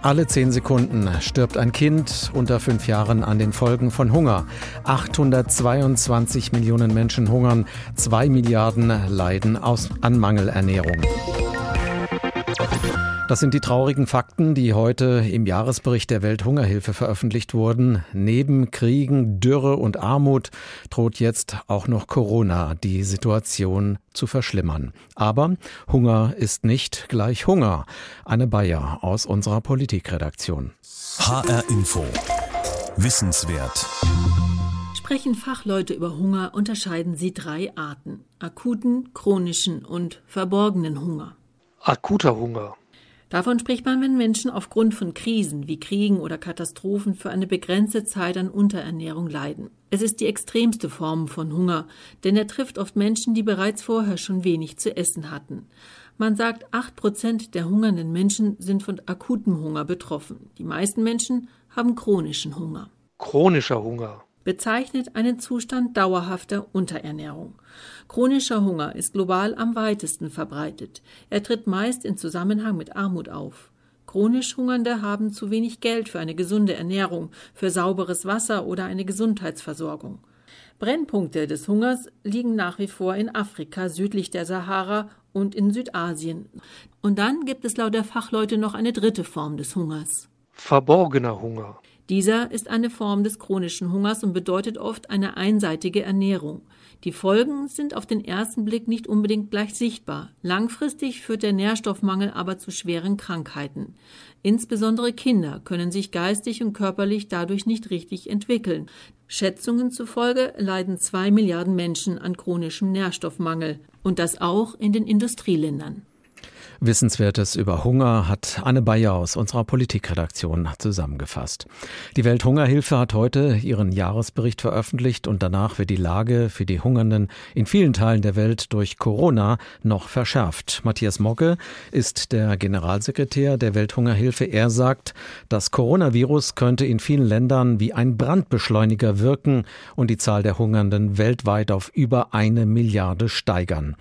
Alle zehn Sekunden stirbt ein Kind unter fünf Jahren an den Folgen von Hunger. 822 Millionen Menschen hungern, zwei Milliarden leiden aus, an Mangelernährung. Das sind die traurigen Fakten, die heute im Jahresbericht der Welthungerhilfe veröffentlicht wurden. Neben Kriegen, Dürre und Armut droht jetzt auch noch Corona die Situation zu verschlimmern. Aber Hunger ist nicht gleich Hunger. Anne Bayer aus unserer Politikredaktion. HR Info. Wissenswert. Sprechen Fachleute über Hunger, unterscheiden sie drei Arten. Akuten, chronischen und verborgenen Hunger. Akuter Hunger Davon spricht man, wenn Menschen aufgrund von Krisen wie Kriegen oder Katastrophen für eine begrenzte Zeit an Unterernährung leiden. Es ist die extremste Form von Hunger, denn er trifft oft Menschen, die bereits vorher schon wenig zu essen hatten. Man sagt, acht Prozent der hungernden Menschen sind von akutem Hunger betroffen. Die meisten Menschen haben chronischen Hunger. Chronischer Hunger bezeichnet einen Zustand dauerhafter Unterernährung. Chronischer Hunger ist global am weitesten verbreitet. Er tritt meist in Zusammenhang mit Armut auf. Chronisch Hungernde haben zu wenig Geld für eine gesunde Ernährung, für sauberes Wasser oder eine Gesundheitsversorgung. Brennpunkte des Hungers liegen nach wie vor in Afrika südlich der Sahara und in Südasien. Und dann gibt es laut der Fachleute noch eine dritte Form des Hungers. Verborgener Hunger. Dieser ist eine Form des chronischen Hungers und bedeutet oft eine einseitige Ernährung. Die Folgen sind auf den ersten Blick nicht unbedingt gleich sichtbar. Langfristig führt der Nährstoffmangel aber zu schweren Krankheiten. Insbesondere Kinder können sich geistig und körperlich dadurch nicht richtig entwickeln. Schätzungen zufolge leiden zwei Milliarden Menschen an chronischem Nährstoffmangel und das auch in den Industrieländern. Wissenswertes über Hunger hat Anne Bayer aus unserer Politikredaktion zusammengefasst. Die Welthungerhilfe hat heute ihren Jahresbericht veröffentlicht und danach wird die Lage für die Hungernden in vielen Teilen der Welt durch Corona noch verschärft. Matthias Mogge ist der Generalsekretär der Welthungerhilfe. Er sagt, das Coronavirus könnte in vielen Ländern wie ein Brandbeschleuniger wirken und die Zahl der Hungernden weltweit auf über eine Milliarde steigern.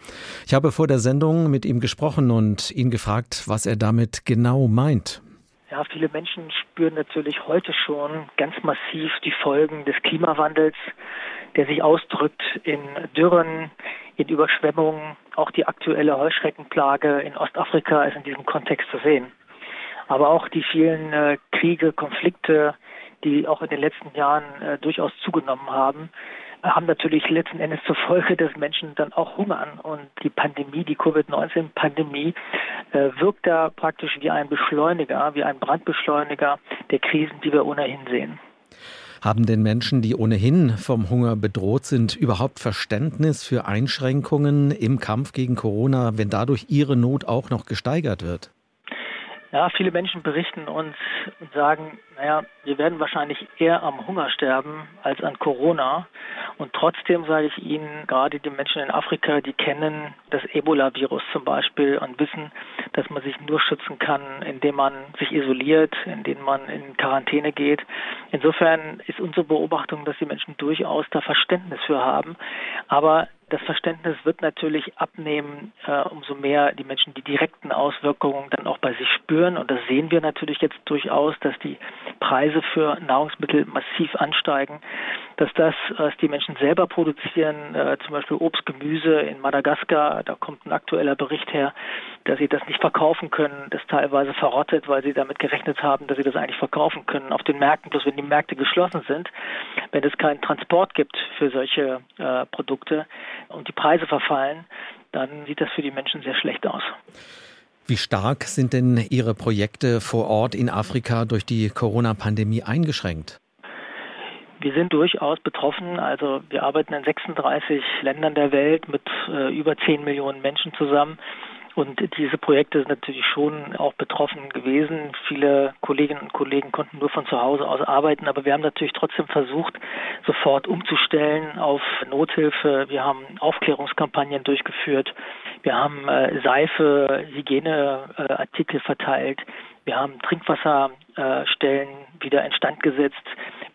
Ich habe vor der Sendung mit ihm gesprochen und ihn gefragt, was er damit genau meint. Ja, viele Menschen spüren natürlich heute schon ganz massiv die Folgen des Klimawandels, der sich ausdrückt in Dürren, in Überschwemmungen. Auch die aktuelle Heuschreckenplage in Ostafrika ist in diesem Kontext zu sehen. Aber auch die vielen äh, Kriege, Konflikte, die auch in den letzten Jahren äh, durchaus zugenommen haben, haben natürlich letzten Endes zur Folge, dass Menschen dann auch hungern. Und die Pandemie, die Covid-19-Pandemie, äh, wirkt da praktisch wie ein Beschleuniger, wie ein Brandbeschleuniger der Krisen, die wir ohnehin sehen. Haben denn Menschen, die ohnehin vom Hunger bedroht sind, überhaupt Verständnis für Einschränkungen im Kampf gegen Corona, wenn dadurch ihre Not auch noch gesteigert wird? Ja, viele Menschen berichten uns und sagen, naja, wir werden wahrscheinlich eher am Hunger sterben als an Corona. Und trotzdem sage ich Ihnen, gerade die Menschen in Afrika, die kennen das Ebola-Virus zum Beispiel und wissen, dass man sich nur schützen kann, indem man sich isoliert, indem man in Quarantäne geht. Insofern ist unsere Beobachtung, dass die Menschen durchaus da Verständnis für haben. Aber das Verständnis wird natürlich abnehmen, äh, umso mehr die Menschen die direkten Auswirkungen dann auch bei sich spüren. Und das sehen wir natürlich jetzt durchaus, dass die Preise für Nahrungsmittel massiv ansteigen, dass das, was die Menschen selber produzieren, äh, zum Beispiel Obst, Gemüse in Madagaskar, da kommt ein aktueller Bericht her, dass sie das nicht verkaufen können, das teilweise verrottet, weil sie damit gerechnet haben, dass sie das eigentlich verkaufen können auf den Märkten, bloß wenn die Märkte geschlossen sind, wenn es keinen Transport gibt für solche äh, Produkte, und die Preise verfallen, dann sieht das für die Menschen sehr schlecht aus. Wie stark sind denn Ihre Projekte vor Ort in Afrika durch die Corona-Pandemie eingeschränkt? Wir sind durchaus betroffen. Also wir arbeiten in 36 Ländern der Welt mit äh, über 10 Millionen Menschen zusammen. Und diese Projekte sind natürlich schon auch betroffen gewesen. Viele Kolleginnen und Kollegen konnten nur von zu Hause aus arbeiten, aber wir haben natürlich trotzdem versucht, sofort umzustellen auf Nothilfe. Wir haben Aufklärungskampagnen durchgeführt. Wir haben äh, Seife, Hygieneartikel verteilt. Wir haben Trinkwasserstellen äh, wieder instand gesetzt.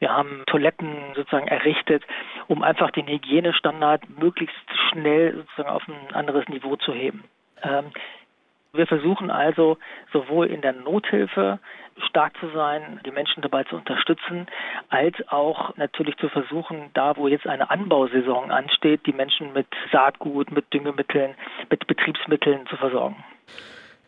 Wir haben Toiletten sozusagen errichtet, um einfach den Hygienestandard möglichst schnell sozusagen auf ein anderes Niveau zu heben. Ähm, Wir versuchen also sowohl in der Nothilfe stark zu sein, die Menschen dabei zu unterstützen, als auch natürlich zu versuchen, da wo jetzt eine Anbausaison ansteht, die Menschen mit Saatgut, mit Düngemitteln, mit Betriebsmitteln zu versorgen.